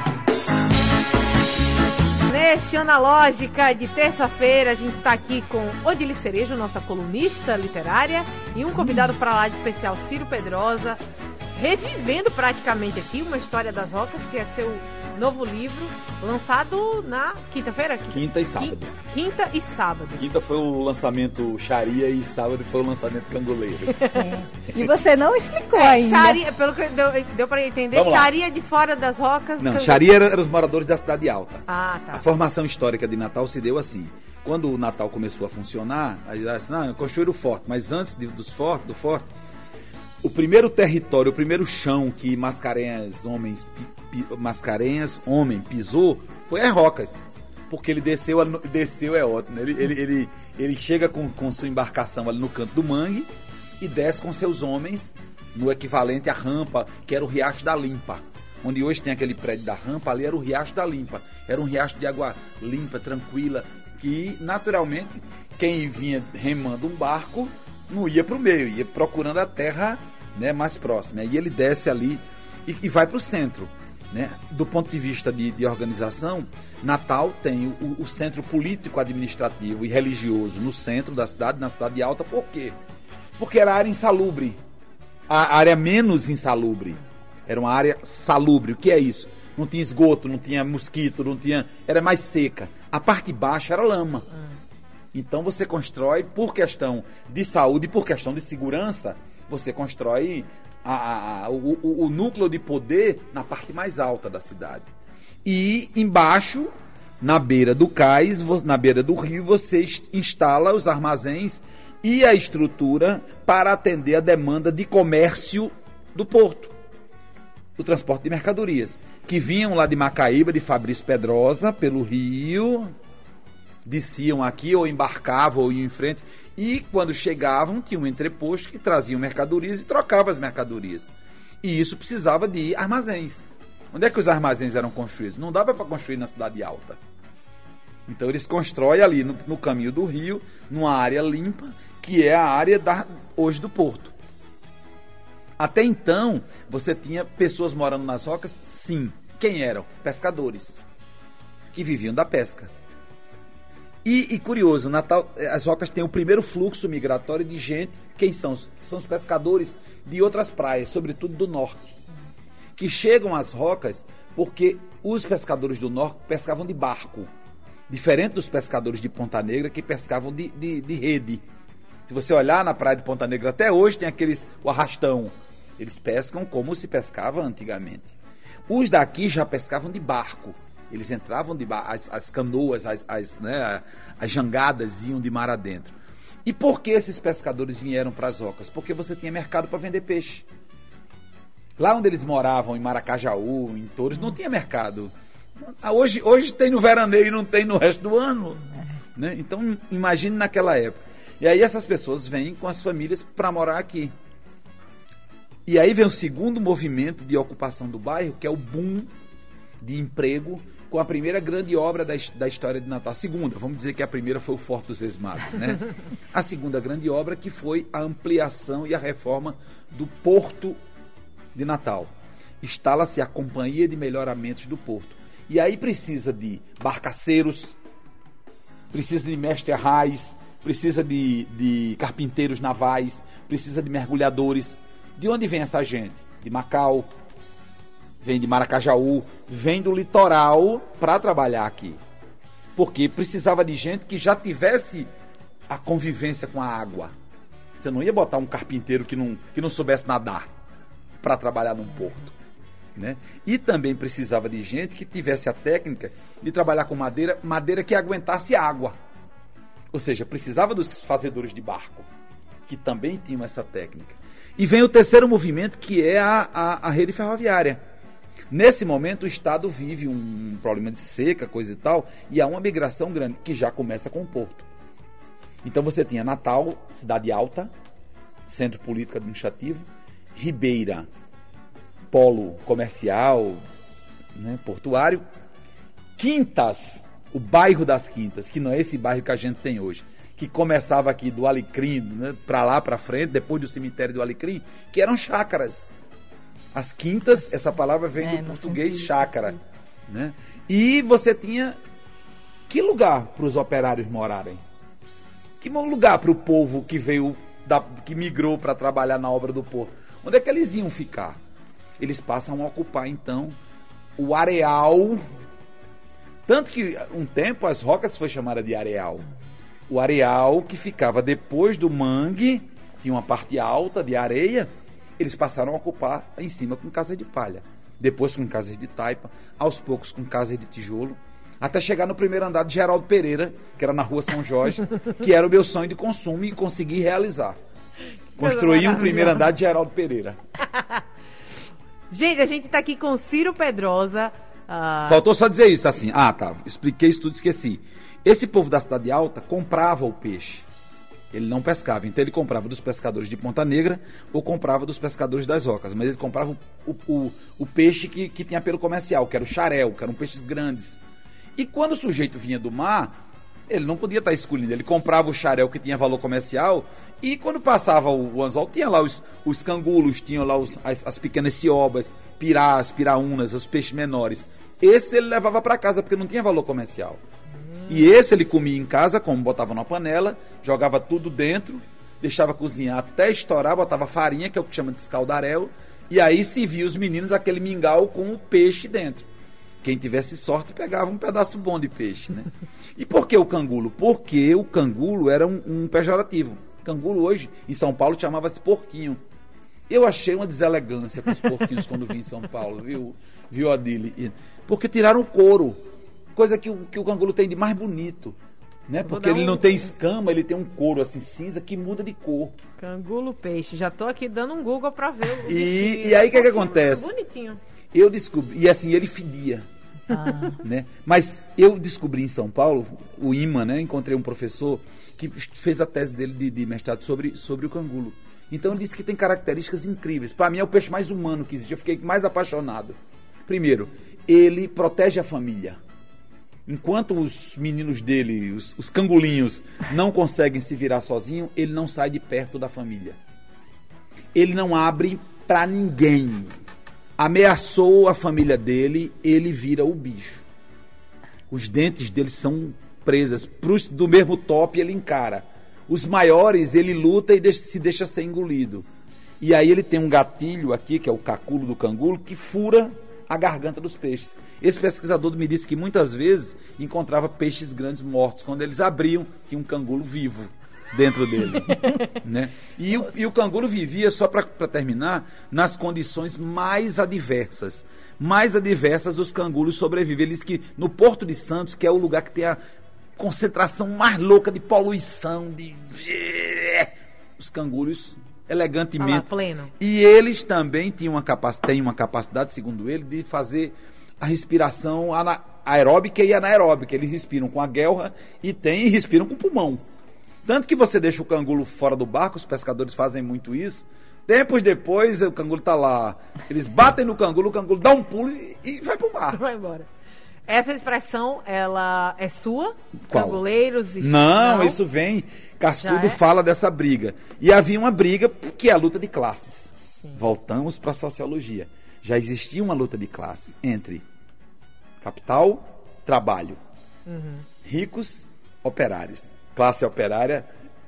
Neste Analógica de terça-feira, a gente está aqui com Odile Cerejo, nossa colunista literária, e um convidado para lá de especial, Ciro Pedrosa, revivendo praticamente aqui uma história das rocas, que é seu novo livro, lançado na quinta-feira? Quinta e sábado. Quinta e sábado. Quinta foi o lançamento Sharia e sábado foi o lançamento Cangoleiro. É. E você não explicou é, ainda. Pelo que deu, deu para entender, Sharia de fora das rocas. Não, Sharia eram era os moradores da Cidade Alta. Ah, tá. A formação histórica de Natal se deu assim. Quando o Natal começou a funcionar, aí assim, não, construíram o forte, mas antes de, dos fortes, do forte, o primeiro território, o primeiro chão que Mascarenhas homens, Mascarenhas homem pisou foi as rocas. Porque ele desceu, desceu é ótimo. Ele, ele, ele, ele chega com, com sua embarcação ali no canto do mangue e desce com seus homens no equivalente à rampa, que era o Riacho da Limpa. Onde hoje tem aquele prédio da rampa, ali era o Riacho da Limpa. Era um riacho de água limpa, tranquila, que naturalmente quem vinha remando um barco não ia para o meio, ia procurando a terra né, mais próxima. Aí ele desce ali e, e vai para o centro. Né? Do ponto de vista de, de organização, Natal tem o, o, centro político, administrativo e religioso no centro da cidade, na cidade alta, por quê? Porque era área insalubre. A área menos insalubre. Era uma área salubre. O que é isso? Não tinha esgoto, não tinha mosquito, não tinha. Era mais seca. A parte baixa era lama. Então você constrói, por questão de saúde, por questão de segurança, você constrói a, a, o, o núcleo de poder na parte mais alta da cidade. E embaixo, na beira do cais, na beira do rio, você instala os armazéns e a estrutura para atender a demanda de comércio do porto. O transporte de mercadorias, que vinham lá de Macaíba, de Fabrício Pedrosa, pelo rio, desciam aqui ou embarcavam ou iam em frente. E quando chegavam, tinha um entreposto que traziam mercadorias e trocava as mercadorias. E isso precisava de armazéns. Onde é que os armazéns eram construídos? Não dava para construir na cidade alta. Então eles constroem ali no, no, caminho do rio, numa área limpa, que é a área da, hoje do porto. Até então, você tinha pessoas morando nas rocas? Sim. Quem eram? Pescadores. Que viviam da pesca. E, e, curioso, Natal, eh, as rocas têm o primeiro fluxo migratório de gente. Quem são? São os pescadores de outras praias, sobretudo do norte, que chegam às rocas porque os pescadores do norte pescavam de barco. Diferente dos pescadores de Ponta Negra que pescavam de, de, de rede. Se você olhar na praia de Ponta Negra até hoje, tem aqueles. o arrastão. Eles pescam como se pescava antigamente. Os daqui já pescavam de barco. Eles entravam de barco, as, as canoas, as, as, né, as jangadas iam de mar adentro. E por que esses pescadores vieram para as ocas? Porque você tinha mercado para vender peixe. Lá onde eles moravam, em Maracajaú, em Torres, não tinha mercado. Ah, hoje, hoje tem no veraneio e não tem no resto do ano. Né? Então, imagine naquela época. E aí essas pessoas vêm com as famílias para morar aqui. E aí vem o segundo movimento de ocupação do bairro, que é o boom de emprego com a primeira grande obra da, da história de Natal. A segunda, vamos dizer que a primeira foi o Forte dos Esmados, né? A segunda grande obra que foi a ampliação e a reforma do Porto de Natal. Instala-se a Companhia de Melhoramentos do Porto. E aí precisa de barcaceiros, precisa de mestre arrais, precisa de, de carpinteiros navais, precisa de mergulhadores. De onde vem essa gente? De Macau, vem de Maracajaú, vem do litoral para trabalhar aqui. Porque precisava de gente que já tivesse a convivência com a água. Você não ia botar um carpinteiro que não, que não soubesse nadar para trabalhar num porto. Né? E também precisava de gente que tivesse a técnica de trabalhar com madeira, madeira que aguentasse água. Ou seja, precisava dos fazedores de barco, que também tinham essa técnica. E vem o terceiro movimento, que é a, a, a rede ferroviária. Nesse momento, o Estado vive um problema de seca, coisa e tal, e há uma migração grande, que já começa com o porto. Então você tinha Natal, cidade alta, centro político administrativo, Ribeira, polo comercial, né, portuário. Quintas, o bairro das Quintas, que não é esse bairro que a gente tem hoje, que começava aqui do Alecrim, né, para lá para frente, depois do cemitério do Alecrim, que eram chácaras. As quintas, essa palavra vem é, do português sentido. chácara, né? E você tinha que lugar para os operários morarem? Que lugar para o povo que veio da, que migrou para trabalhar na obra do porto? Onde é que eles iam ficar? eles passam a ocupar então o areal. Tanto que um tempo as rocas foi chamada de areal. O areal que ficava depois do mangue, tinha uma parte alta de areia, eles passaram a ocupar em cima com casas de palha. Depois com casas de taipa, aos poucos com casas de tijolo, até chegar no primeiro andar de Geraldo Pereira, que era na rua São Jorge, que era o meu sonho de consumo e consegui realizar. Construir um primeiro andar de Geraldo Pereira. Gente, a gente tá aqui com Ciro Pedrosa. Uh... Faltou só dizer isso, assim. Ah, tá. Expliquei isso tudo, esqueci. Esse povo da Cidade Alta comprava o peixe. Ele não pescava. Então ele comprava dos pescadores de Ponta Negra ou comprava dos pescadores das ocas. Mas ele comprava o, o, o peixe que, que tinha pelo comercial, que era o xarel, que eram peixes grandes. E quando o sujeito vinha do mar, ele não podia estar escolhendo. Ele comprava o xarel que tinha valor comercial e quando passava o, o anzol, tinha lá os, os cangulos, tinha lá os, as, as pequenas ciobas, pirás, piraunas, os peixes menores. Esse ele levava para casa porque não tinha valor comercial. E esse ele comia em casa, como botava na panela, jogava tudo dentro, deixava cozinhar até estourar, botava farinha, que é o que chama de escaldarel, e aí se via os meninos aquele mingau com o peixe dentro. Quem tivesse sorte pegava um pedaço bom de peixe, né? E por que o cangulo? Porque o cangulo era um, um pejorativo. Cangulo hoje, em São Paulo, chamava-se porquinho. Eu achei uma deselegância com os porquinhos quando vim em São Paulo, viu, viu Adile? Porque tiraram o couro, coisa que o, que o cangulo tem de mais bonito. Né? Porque ele um... não tem escama, ele tem um couro assim cinza que muda de cor. Cangulo peixe. Já tô aqui dando um Google para ver o E, e aí o que, que acontece? Bonitinho. Eu descobri, e assim, ele fedia. Ah. Né? Mas eu descobri em São Paulo, o IMA, né? Encontrei um professor que fez a tese dele de, de mestrado sobre, sobre o cangulo. Então ele disse que tem características incríveis. Para mim é o peixe mais humano que existe. Eu fiquei mais apaixonado. Primeiro, ele protege a família. Enquanto os meninos dele, os, os cangulinhos, não conseguem se virar sozinho, ele não sai de perto da família. Ele não abre para ninguém ameaçou a família dele, ele vira o bicho. Os dentes dele são presas. Pros, do mesmo top ele encara. Os maiores ele luta e deixa, se deixa ser engolido. E aí ele tem um gatilho aqui, que é o caculo do cangulo, que fura a garganta dos peixes. Esse pesquisador me disse que muitas vezes encontrava peixes grandes mortos. Quando eles abriam, tinha um canguro vivo dentro dele. né? e, o, e o canguru vivia, só para terminar, nas condições mais adversas. Mais adversas os canguros sobrevivem. Eles que no Porto de Santos, que é o lugar que tem a concentração mais louca de poluição, de os canguros elegantemente. Pleno. E eles também tinham uma capacidade, têm uma capacidade, segundo ele, de fazer a respiração ana- aeróbica e anaeróbica. Eles respiram com a guelra e tem e respiram com o pulmão. Tanto que você deixa o canguru fora do barco, os pescadores fazem muito isso. Tempos depois, o canguru tá lá. Eles batem no canguru, o canguru dá um pulo e, e vai pro mar. Vai embora. Essa expressão, ela é sua? Qual? Canguleiros e... Não, isso vem. Cascudo é? fala dessa briga. E havia uma briga que é a luta de classes. Voltamos para a sociologia. Já existia uma luta de classes entre capital, trabalho, Uhum. ricos, operários, classe operária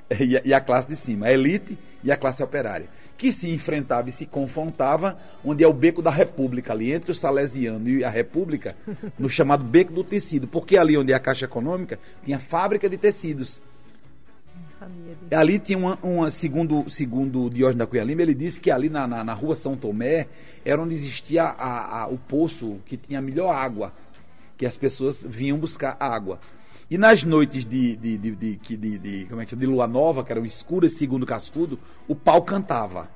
e a, e a classe de cima, a elite e a classe operária, que se enfrentava e se confrontava, onde é o beco da República, ali entre o Salesiano e a República, no chamado beco do tecido, porque ali onde é a Caixa Econômica tinha fábrica de tecidos. Ali tinha uma, uma- segundo, segundo Diógenes da Cunha Lima, ele disse que ali na, na, na rua São Tomé era onde existia a- a- o poço que tinha a melhor água, que as pessoas vinham buscar água. E nas noites de, de, de, de, de- como é que chama? de lua nova, que eram escuras segundo Cascudo, o pau cantava.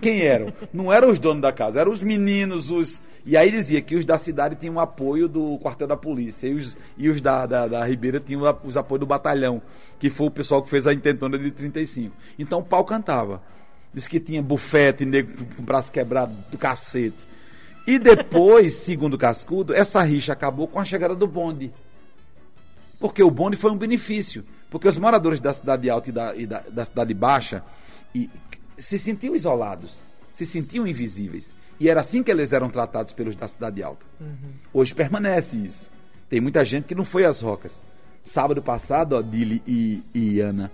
Quem eram? Não eram os donos da casa, eram os meninos, os. E aí dizia que os da cidade tinham apoio do quartel da polícia e os, e os da, da, da Ribeira tinham os apoios do batalhão, que foi o pessoal que fez a intentona de 35. Então o pau cantava. Diz que tinha bufete, nego com o braço quebrado do cacete. E depois, segundo Cascudo, essa rixa acabou com a chegada do bonde. Porque o bonde foi um benefício. Porque os moradores da cidade alta e da, e da, da cidade baixa e, se sentiam isolados, se sentiam invisíveis. E era assim que eles eram tratados pelos da cidade alta. Hoje permanece isso. Tem muita gente que não foi às rocas. Sábado passado, ó, Dili e, e Ana,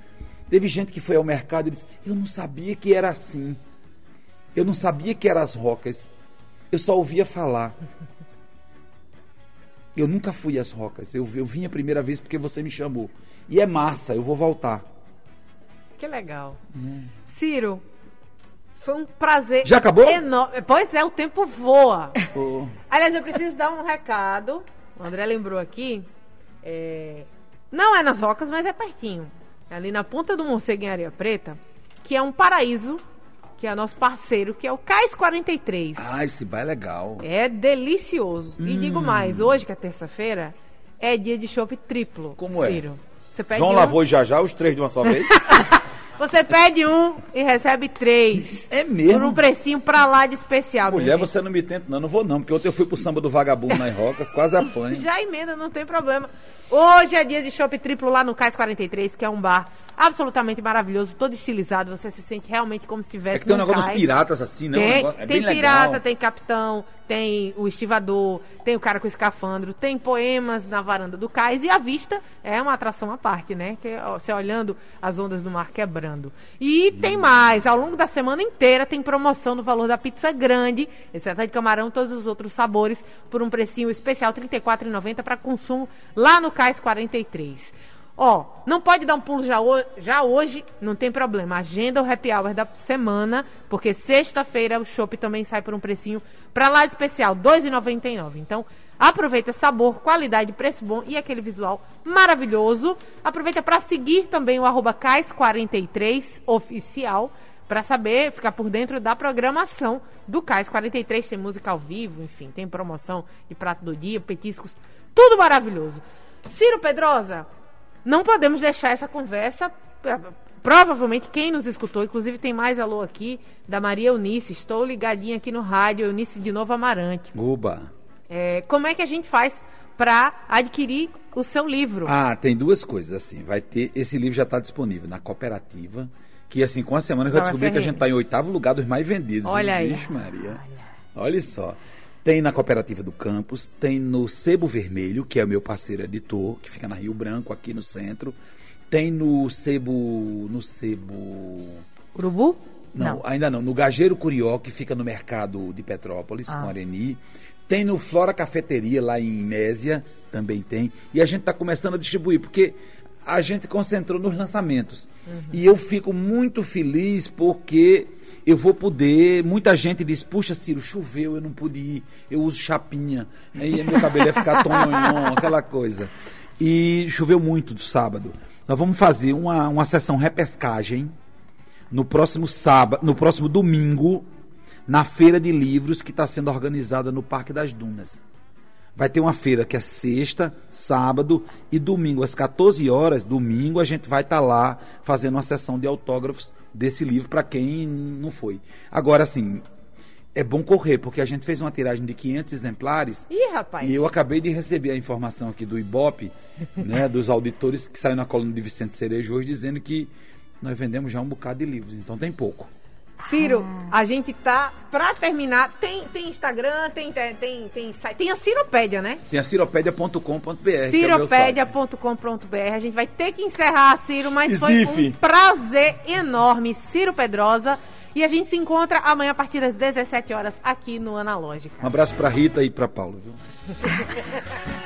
teve gente que foi ao mercado e disse: Eu não sabia que era assim. Eu não sabia que eram as rocas. Eu só ouvia falar. Eu nunca fui às rocas. Eu, eu vim a primeira vez porque você me chamou. E é massa, eu vou voltar. Que legal. Ciro, foi um prazer. Já acabou? enorme. Pois é, o tempo voa. Ô, Aliás, eu preciso dar um recado. O André lembrou aqui. É, Não é nas rocas, mas é pertinho. É ali na ponta do Morcego em Areia Preta, que é um paraíso, que é nosso parceiro, que é o Cais 43. Ah, esse bar é legal. É delicioso. E digo mais, hoje que é terça-feira, é dia de chopp triplo. Como é? Ciro. Você pede João um, lavou e já já os três de uma só vez? Você pede um e recebe três. É Por um mesmo? precinho pra lá de especial. Mulher, você não me tenta, não. Não vou não, porque ontem eu fui pro samba do vagabundo nas rocas, quase apanho. Já emenda, não tem problema. Hoje é dia de chopp triplo lá no Cais 43, que é um bar absolutamente maravilhoso, todo estilizado. Você se sente realmente como se estivesse É que tem um negócio dos cais. piratas assim, né? Um Tem, negócio- é tem pirata, legal. tem capitão, tem o estivador, tem o cara com escafandro, tem poemas na varanda do cais e a vista é uma atração à parte, né? Que ó, você olhando as ondas do mar quebrando. E tem mais, ao longo da semana inteira tem promoção no valor da pizza grande, exceto de camarão, todos os outros sabores, por um precinho especial R$ 34,90 para consumo lá no Cais 43. Ó, não pode dar um pulo já, ho- já hoje, não tem problema. Agenda o happy hour da semana, porque sexta-feira o chopp também sai por um precinho pra lá especial, R$ 2,99. Então, aproveita sabor, qualidade, preço bom e aquele visual maravilhoso. Aproveita para seguir também o arroba Cais43 oficial, para saber, ficar por dentro da programação do Cais 43. Tem música ao vivo, enfim, tem promoção de prato do dia, petiscos, tudo maravilhoso. Ciro Pedrosa, não podemos deixar essa conversa. Provavelmente quem nos escutou, inclusive tem mais alô aqui, da Maria Eunice. Estou ligadinha aqui no rádio, Eunice de Novo Amarante. Oba. É, como é que a gente faz para adquirir o seu livro? Ah, tem duas coisas assim. Vai ter esse livro já está disponível na cooperativa, que assim com a semana eu já descobri que a gente está em oitavo lugar dos mais vendidos. Olha aí. Vixe, Maria. Olha só. Tem na cooperativa do campus, tem no Sebo Vermelho, que é o meu parceiro editor, que fica na Rio Branco aqui no centro. Tem no Sebo, no Sebo Urubu? Não, Não. ainda não. No Gageiro Curió, que fica no mercado de Petrópolis, Ah. com Areni. Tem no Flora Cafeteria, lá em Mésia, também tem. E a gente está começando a distribuir, porque a gente concentrou nos lançamentos. E eu fico muito feliz porque eu vou poder. Muita gente diz: Puxa, Ciro, choveu, eu não pude ir. Eu uso chapinha. Aí meu cabelo ia ficar tonhonhon, aquela coisa. E choveu muito do sábado. Nós vamos fazer uma, uma sessão repescagem no próximo sábado, no próximo domingo, na feira de livros que está sendo organizada no Parque das Dunas. Vai ter uma feira que é sexta, sábado e domingo, às 14 horas, domingo, a gente vai estar lá fazendo uma sessão de autógrafos desse livro para quem não foi. Agora, assim, é bom correr, porque a gente fez uma tiragem de 500 exemplares Ih, rapaz. e eu acabei de receber a informação aqui do Ibope, né, dos auditores que saiu na coluna de Vicente Cerejo hoje, dizendo que nós vendemos já um bocado de livros, então tem pouco. Ciro, a gente tá pra terminar. Tem, tem Instagram, tem, tem, tem, tem site. Tem a Ciropédia, né? Tem a ciropédia.com.br. Ciropédia.com.br. A gente vai ter que encerrar, Ciro, mas foi um prazer enorme, Ciro Pedrosa. E a gente se encontra amanhã a partir das 17 horas aqui no Analógica. Um abraço pra Rita e pra Paulo. Viu?